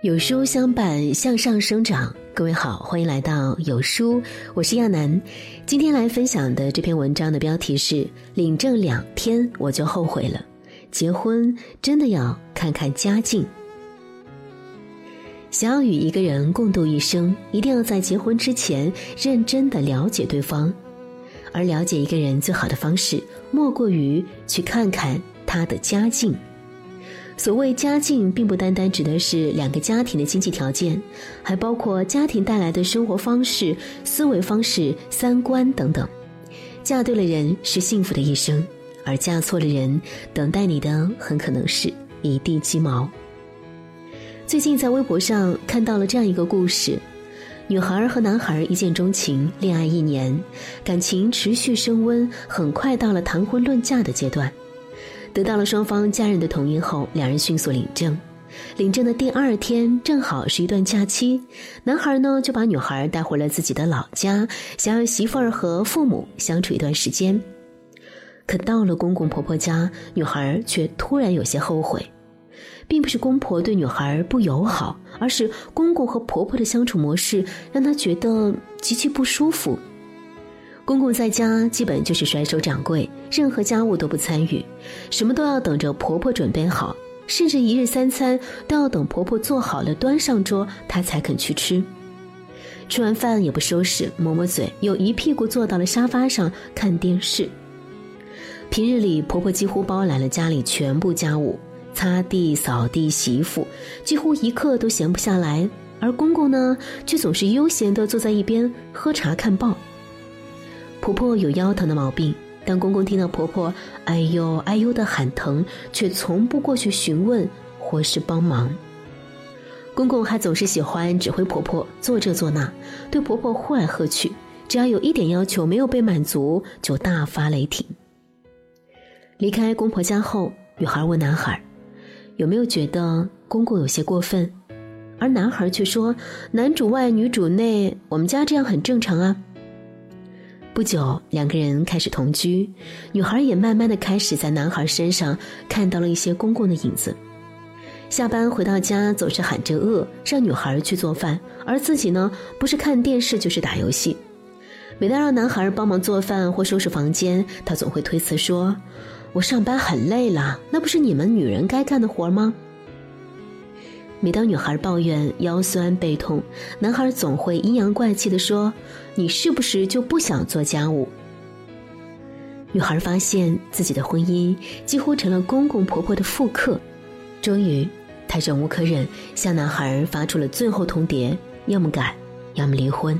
有书相伴，向上生长。各位好，欢迎来到有书，我是亚楠。今天来分享的这篇文章的标题是“领证两天我就后悔了”，结婚真的要看看家境。想要与一个人共度一生，一定要在结婚之前认真的了解对方。而了解一个人最好的方式，莫过于去看看他的家境。所谓家境，并不单单指的是两个家庭的经济条件，还包括家庭带来的生活方式、思维方式、三观等等。嫁对了人是幸福的一生，而嫁错了人，等待你的很可能是一地鸡毛。最近在微博上看到了这样一个故事：女孩和男孩一见钟情，恋爱一年，感情持续升温，很快到了谈婚论嫁的阶段。得到了双方家人的同意后，两人迅速领证。领证的第二天正好是一段假期，男孩呢就把女孩带回了自己的老家，想让媳妇儿和父母相处一段时间。可到了公公婆婆家，女孩却突然有些后悔，并不是公婆对女孩不友好，而是公公和婆婆的相处模式让她觉得极其不舒服。公公在家基本就是甩手掌柜，任何家务都不参与，什么都要等着婆婆准备好，甚至一日三餐都要等婆婆做好了端上桌，他才肯去吃。吃完饭也不收拾，抹抹嘴，又一屁股坐到了沙发上看电视。平日里，婆婆几乎包揽了家里全部家务，擦地、扫地、洗衣服，几乎一刻都闲不下来。而公公呢，却总是悠闲地坐在一边喝茶看报。婆婆有腰疼的毛病，但公公听到婆婆“哎呦哎呦”的喊疼，却从不过去询问或是帮忙。公公还总是喜欢指挥婆婆做这做那，对婆婆呼来喝去，只要有一点要求没有被满足，就大发雷霆。离开公婆家后，女孩问男孩：“有没有觉得公公有些过分？”而男孩却说：“男主外女主内，我们家这样很正常啊。”不久，两个人开始同居，女孩也慢慢的开始在男孩身上看到了一些公公的影子。下班回到家，总是喊着饿，让女孩去做饭，而自己呢，不是看电视就是打游戏。每当让男孩帮忙做饭或收拾房间，他总会推辞说：“我上班很累了，那不是你们女人该干的活吗？”每当女孩抱怨腰酸背痛，男孩总会阴阳怪气地说：“你是不是就不想做家务？”女孩发现自己的婚姻几乎成了公公婆婆的复刻，终于，她忍无可忍，向男孩发出了最后通牒：要么改，要么离婚。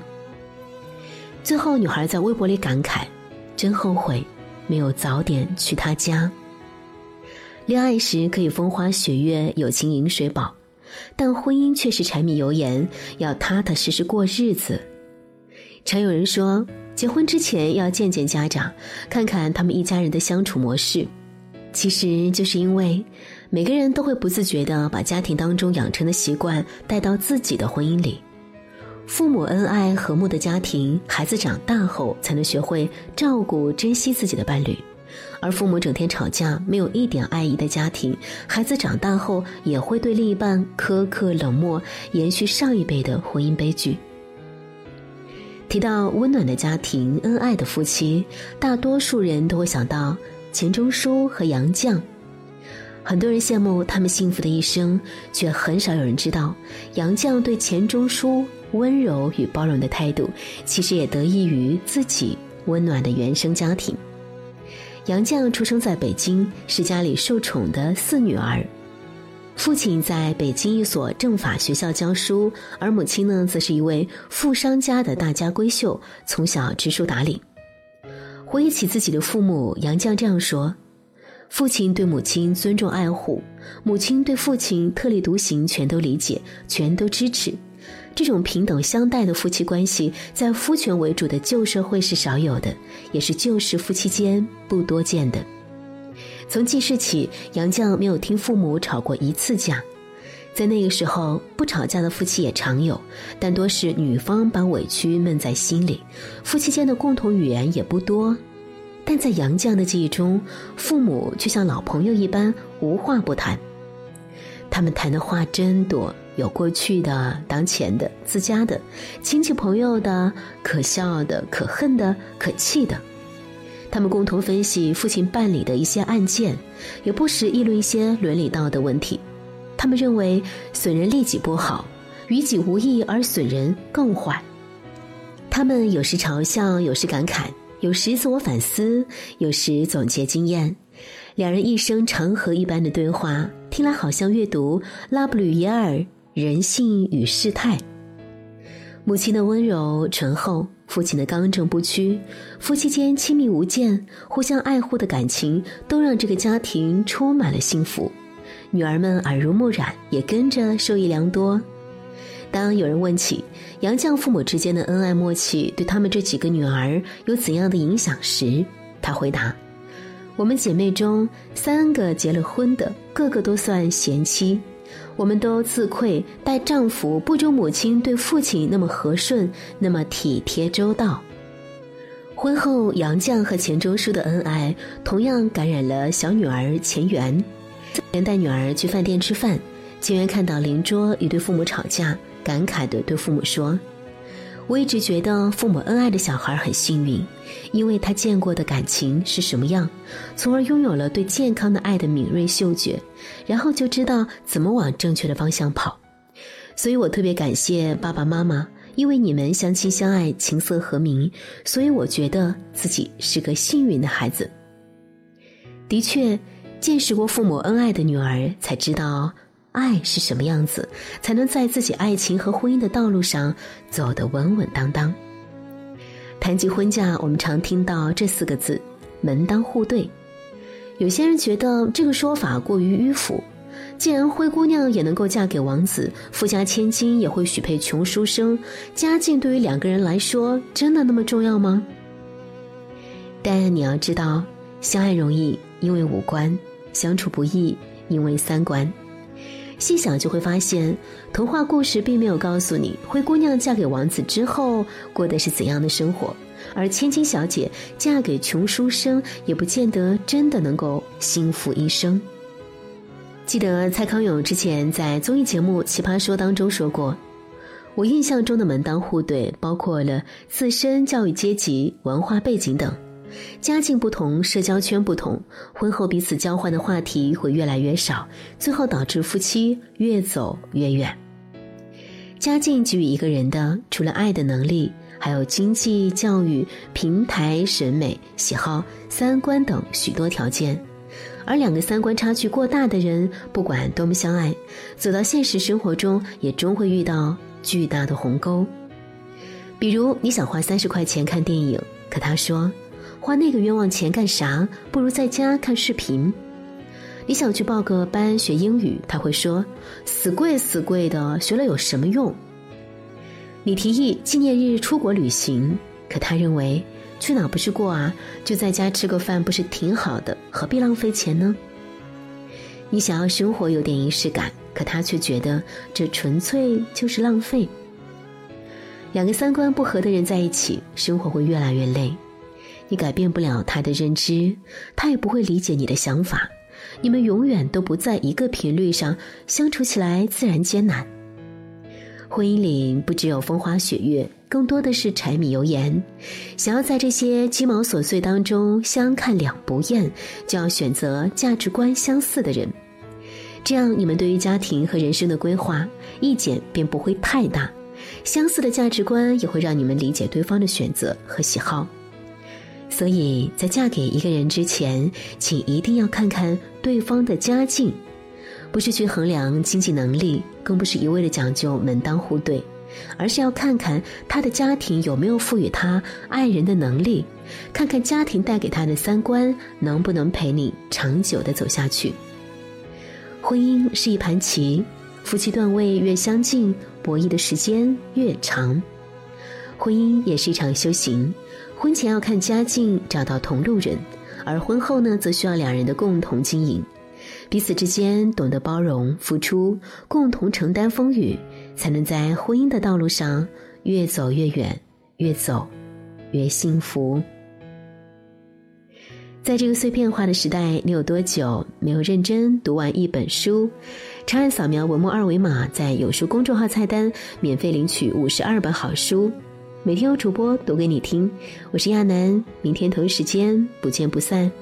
最后，女孩在微博里感慨：“真后悔，没有早点去他家。恋爱时可以风花雪月，友情饮水饱。”但婚姻却是柴米油盐，要踏踏实实过日子。常有人说，结婚之前要见见家长，看看他们一家人的相处模式。其实就是因为每个人都会不自觉地把家庭当中养成的习惯带到自己的婚姻里。父母恩爱和睦的家庭，孩子长大后才能学会照顾、珍惜自己的伴侣。而父母整天吵架，没有一点爱意的家庭，孩子长大后也会对另一半苛刻冷漠，延续上一辈的婚姻悲剧。提到温暖的家庭、恩爱的夫妻，大多数人都会想到钱钟书和杨绛。很多人羡慕他们幸福的一生，却很少有人知道，杨绛对钱钟书温柔与包容的态度，其实也得益于自己温暖的原生家庭。杨绛出生在北京，是家里受宠的四女儿。父亲在北京一所政法学校教书，而母亲呢，则是一位富商家的大家闺秀，从小知书达理。回忆起自己的父母，杨绛这样说：“父亲对母亲尊重爱护，母亲对父亲特立独行，全都理解，全都支持。”这种平等相待的夫妻关系，在夫权为主的旧社会是少有的，也是旧时夫妻间不多见的。从记事起，杨绛没有听父母吵过一次架。在那个时候，不吵架的夫妻也常有，但多是女方把委屈闷在心里，夫妻间的共同语言也不多。但在杨绛的记忆中，父母却像老朋友一般无话不谈。他们谈的话真多。有过去的、当前的、自家的、亲戚朋友的、可笑的、可恨的、可气的。他们共同分析父亲办理的一些案件，也不时议论一些伦理道德问题。他们认为损人利己不好，于己无益而损人更坏。他们有时嘲笑，有时感慨，有时自我反思，有时总结经验。两人一生长河一般的对话，听来好像阅读拉布吕耶尔《人性与世态》。母亲的温柔醇厚，父亲的刚正不屈，夫妻间亲密无间、互相爱护的感情，都让这个家庭充满了幸福。女儿们耳濡目染，也跟着受益良多。当有人问起杨绛父母之间的恩爱默契对他们这几个女儿有怎样的影响时，他回答：“我们姐妹中三个结了婚的，个个都算贤妻。”我们都自愧待丈夫不如母亲对父亲那么和顺，那么体贴周到。婚后，杨绛和钱钟书的恩爱同样感染了小女儿钱媛。连带女儿去饭店吃饭，钱媛看到邻桌一对父母吵架，感慨地对父母说。我一直觉得父母恩爱的小孩很幸运，因为他见过的感情是什么样，从而拥有了对健康的爱的敏锐嗅觉，然后就知道怎么往正确的方向跑。所以我特别感谢爸爸妈妈，因为你们相亲相爱，琴瑟和鸣，所以我觉得自己是个幸运的孩子。的确，见识过父母恩爱的女儿才知道。爱是什么样子，才能在自己爱情和婚姻的道路上走得稳稳当当？谈及婚嫁，我们常听到这四个字“门当户对”。有些人觉得这个说法过于迂腐。既然灰姑娘也能够嫁给王子，富家千金也会许配穷书生，家境对于两个人来说真的那么重要吗？但你要知道，相爱容易，因为五官；相处不易，因为三观。细想就会发现，童话故事并没有告诉你灰姑娘嫁给王子之后过的是怎样的生活，而千金小姐嫁给穷书生也不见得真的能够幸福一生。记得蔡康永之前在综艺节目《奇葩说》当中说过：“我印象中的门当户对，包括了自身教育阶级、文化背景等。”家境不同，社交圈不同，婚后彼此交换的话题会越来越少，最后导致夫妻越走越远。家境给予一个人的，除了爱的能力，还有经济、教育、平台、审美、喜好、三观等许多条件。而两个三观差距过大的人，不管多么相爱，走到现实生活中，也终会遇到巨大的鸿沟。比如，你想花三十块钱看电影，可他说。花那个冤枉钱干啥？不如在家看视频。你想去报个班学英语，他会说：“死贵死贵的，学了有什么用？”你提议纪念日出国旅行，可他认为去哪不是过啊？就在家吃个饭不是挺好的？何必浪费钱呢？你想要生活有点仪式感，可他却觉得这纯粹就是浪费。两个三观不合的人在一起，生活会越来越累。你改变不了他的认知，他也不会理解你的想法，你们永远都不在一个频率上，相处起来自然艰难。婚姻里不只有风花雪月，更多的是柴米油盐。想要在这些鸡毛琐碎当中相看两不厌，就要选择价值观相似的人，这样你们对于家庭和人生的规划意见便不会太大。相似的价值观也会让你们理解对方的选择和喜好。所以在嫁给一个人之前，请一定要看看对方的家境，不是去衡量经济能力，更不是一味的讲究门当户对，而是要看看他的家庭有没有赋予他爱人的能力，看看家庭带给他的三观能不能陪你长久的走下去。婚姻是一盘棋，夫妻段位越相近，博弈的时间越长。婚姻也是一场修行婚前要看家境找到同路人而婚后呢则需要两人的共同经营。彼此之间懂得包容付出共同承担风雨才能在婚姻的道路上越走越远越走越幸福。在这个碎片化的时代你有多久没有认真读完一本书？长按扫描文末二维码在有书公众号菜单免费领取五十二本好书每天有主播读给你听。我是亚楠明天同一时间不见不散。